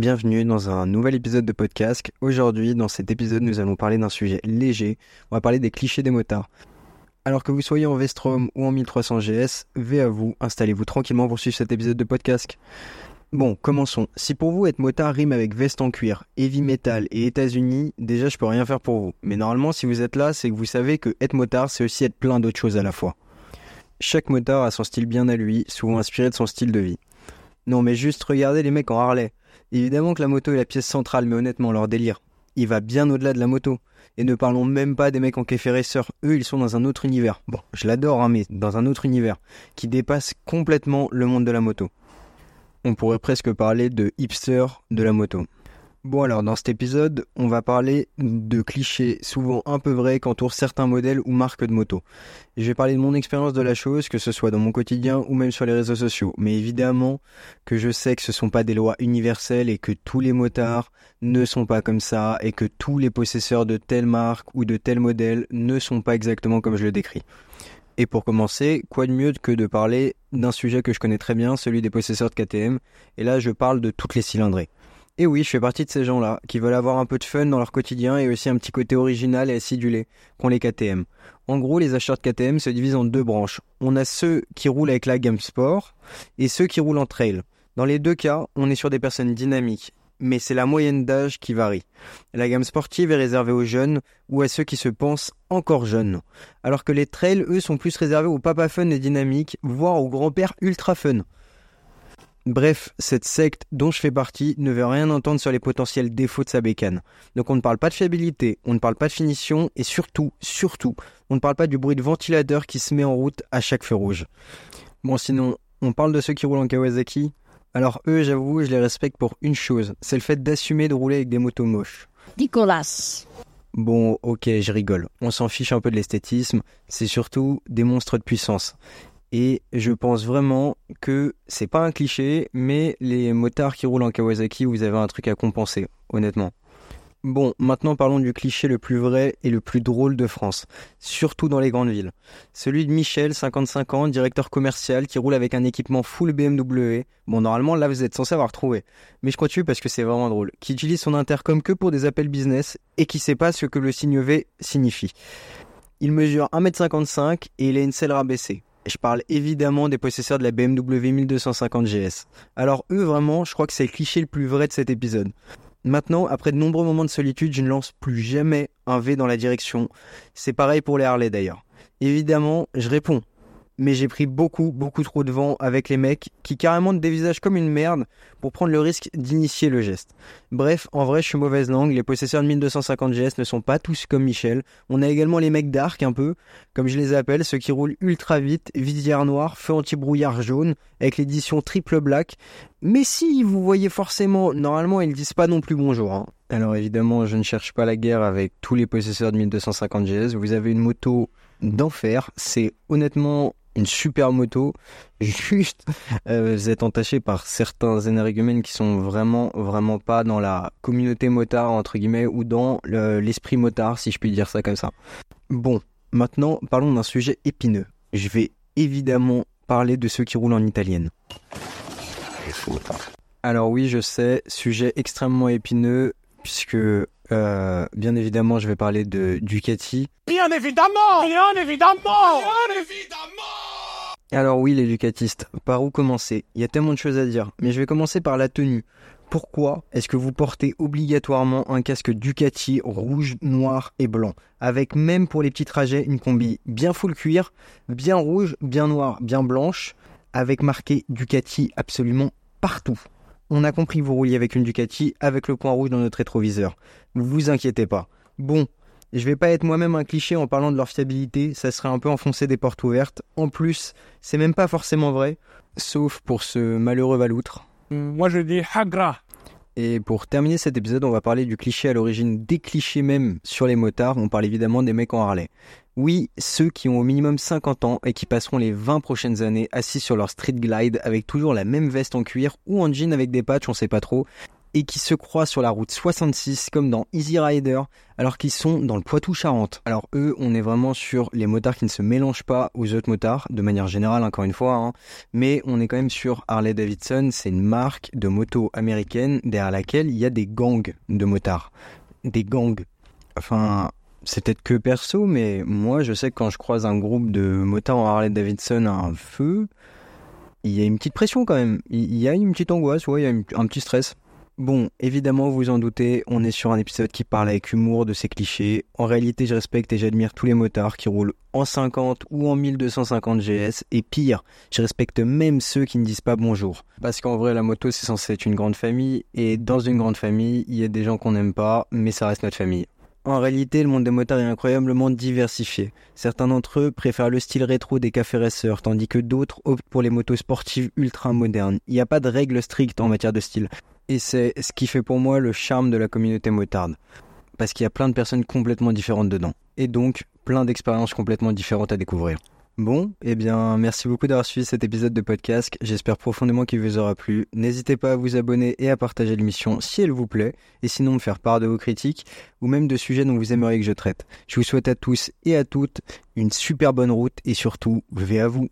bienvenue dans un nouvel épisode de podcast. Aujourd'hui, dans cet épisode, nous allons parler d'un sujet léger. On va parler des clichés des motards. Alors que vous soyez en Vestrom ou en 1300 GS, V à vous, installez-vous tranquillement pour suivre cet épisode de podcast. Bon, commençons. Si pour vous être motard rime avec veste en cuir, heavy metal et États-Unis, déjà je peux rien faire pour vous. Mais normalement, si vous êtes là, c'est que vous savez que être motard, c'est aussi être plein d'autres choses à la fois. Chaque motard a son style bien à lui, souvent inspiré de son style de vie. Non, mais juste regardez les mecs en Harley. Évidemment que la moto est la pièce centrale, mais honnêtement, leur délire, il va bien au-delà de la moto. Et ne parlons même pas des mecs en café racer. Eux, ils sont dans un autre univers. Bon, je l'adore, hein, mais dans un autre univers qui dépasse complètement le monde de la moto. On pourrait presque parler de hipster de la moto. Bon alors dans cet épisode, on va parler de clichés souvent un peu vrais qu'entourent certains modèles ou marques de moto. je vais parler de mon expérience de la chose, que ce soit dans mon quotidien ou même sur les réseaux sociaux. Mais évidemment que je sais que ce ne sont pas des lois universelles et que tous les motards ne sont pas comme ça et que tous les possesseurs de telle marque ou de tel modèle ne sont pas exactement comme je le décris. Et pour commencer, quoi de mieux que de parler d'un sujet que je connais très bien, celui des possesseurs de KTM. Et là, je parle de toutes les cylindrées. Et oui, je fais partie de ces gens-là, qui veulent avoir un peu de fun dans leur quotidien et aussi un petit côté original et acidulé qu'ont les KTM. En gros, les acheteurs de KTM se divisent en deux branches. On a ceux qui roulent avec la gamme sport et ceux qui roulent en trail. Dans les deux cas, on est sur des personnes dynamiques, mais c'est la moyenne d'âge qui varie. La gamme sportive est réservée aux jeunes ou à ceux qui se pensent encore jeunes, alors que les trails, eux, sont plus réservés aux papa fun et dynamiques, voire aux grands-pères ultra fun. Bref, cette secte dont je fais partie ne veut rien entendre sur les potentiels défauts de sa bécane. Donc on ne parle pas de fiabilité, on ne parle pas de finition et surtout, surtout, on ne parle pas du bruit de ventilateur qui se met en route à chaque feu rouge. Bon sinon, on parle de ceux qui roulent en Kawasaki. Alors eux, j'avoue, je les respecte pour une chose, c'est le fait d'assumer de rouler avec des motos moches. Nicolas. Bon, ok, je rigole. On s'en fiche un peu de l'esthétisme. C'est surtout des monstres de puissance. Et je pense vraiment que c'est pas un cliché, mais les motards qui roulent en Kawasaki, vous avez un truc à compenser, honnêtement. Bon, maintenant parlons du cliché le plus vrai et le plus drôle de France, surtout dans les grandes villes. Celui de Michel, 55 ans, directeur commercial, qui roule avec un équipement full BMW. Bon, normalement, là, vous êtes censé avoir trouvé. Mais je continue parce que c'est vraiment drôle. Qui utilise son intercom que pour des appels business et qui sait pas ce que le signe V signifie. Il mesure 1m55 et il a une selle rabaissée. Je parle évidemment des possesseurs de la BMW 1250 GS. Alors eux vraiment, je crois que c'est le cliché le plus vrai de cet épisode. Maintenant, après de nombreux moments de solitude, je ne lance plus jamais un V dans la direction. C'est pareil pour les Harley d'ailleurs. Évidemment, je réponds mais j'ai pris beaucoup, beaucoup trop de vent avec les mecs qui carrément te dévisagent comme une merde pour prendre le risque d'initier le geste. Bref, en vrai, je suis mauvaise langue, les possesseurs de 1250 GS ne sont pas tous comme Michel. On a également les mecs d'arc un peu, comme je les appelle, ceux qui roulent ultra vite, visière noire, feu anti-brouillard jaune, avec l'édition triple black. Mais si vous voyez forcément, normalement ils disent pas non plus bonjour. Hein. Alors évidemment, je ne cherche pas la guerre avec tous les possesseurs de 1250 GS. Vous avez une moto d'enfer. C'est honnêtement une super moto. Juste, euh, vous êtes entaché par certains énergumènes qui sont vraiment, vraiment pas dans la communauté motard, entre guillemets, ou dans l'esprit motard, si je puis dire ça comme ça. Bon, maintenant, parlons d'un sujet épineux. Je vais évidemment parler de ceux qui roulent en italienne. Alors oui, je sais, sujet extrêmement épineux, puisque euh, bien évidemment, je vais parler de Ducati. Bien évidemment! Bien évidemment! Bien évidemment! Alors oui, les Ducatistes, par où commencer? Il y a tellement de choses à dire, mais je vais commencer par la tenue. Pourquoi est-ce que vous portez obligatoirement un casque Ducati rouge, noir et blanc? Avec même pour les petits trajets une combi bien full cuir, bien rouge, bien noir, bien blanche, avec marqué Ducati absolument partout. On a compris que vous rouliez avec une Ducati avec le point rouge dans notre rétroviseur. Vous inquiétez pas. Bon, je vais pas être moi-même un cliché en parlant de leur fiabilité, ça serait un peu enfoncer des portes ouvertes. En plus, c'est même pas forcément vrai, sauf pour ce malheureux Valoutre. Moi je dis Hagra. Et pour terminer cet épisode, on va parler du cliché à l'origine des clichés même sur les motards. On parle évidemment des mecs en Harley. Oui, ceux qui ont au minimum 50 ans et qui passeront les 20 prochaines années assis sur leur street glide avec toujours la même veste en cuir ou en jean avec des patchs, on sait pas trop. Et qui se croient sur la route 66 comme dans Easy Rider alors qu'ils sont dans le Poitou-Charentes. Alors eux, on est vraiment sur les motards qui ne se mélangent pas aux autres motards, de manière générale encore une fois, hein. mais on est quand même sur Harley Davidson, c'est une marque de moto américaine derrière laquelle il y a des gangs de motards. Des gangs. Enfin, c'est peut-être que perso, mais moi je sais que quand je croise un groupe de motards en Harley Davidson à un feu, il y a une petite pression quand même. Il y a une petite angoisse, ouais, il y a un petit stress. Bon, évidemment, vous en doutez, on est sur un épisode qui parle avec humour de ces clichés. En réalité, je respecte et j'admire tous les motards qui roulent en 50 ou en 1250 GS. Et pire, je respecte même ceux qui ne disent pas bonjour. Parce qu'en vrai, la moto, c'est censé être une grande famille. Et dans une grande famille, il y a des gens qu'on n'aime pas, mais ça reste notre famille. En réalité, le monde des motards est incroyablement diversifié. Certains d'entre eux préfèrent le style rétro des cafés tandis que d'autres optent pour les motos sportives ultra modernes. Il n'y a pas de règles strictes en matière de style. Et c'est ce qui fait pour moi le charme de la communauté motarde. Parce qu'il y a plein de personnes complètement différentes dedans. Et donc, plein d'expériences complètement différentes à découvrir. Bon, eh bien, merci beaucoup d'avoir suivi cet épisode de podcast. J'espère profondément qu'il vous aura plu. N'hésitez pas à vous abonner et à partager l'émission si elle vous plaît, et sinon me faire part de vos critiques ou même de sujets dont vous aimeriez que je traite. Je vous souhaite à tous et à toutes une super bonne route et surtout, vais à vous.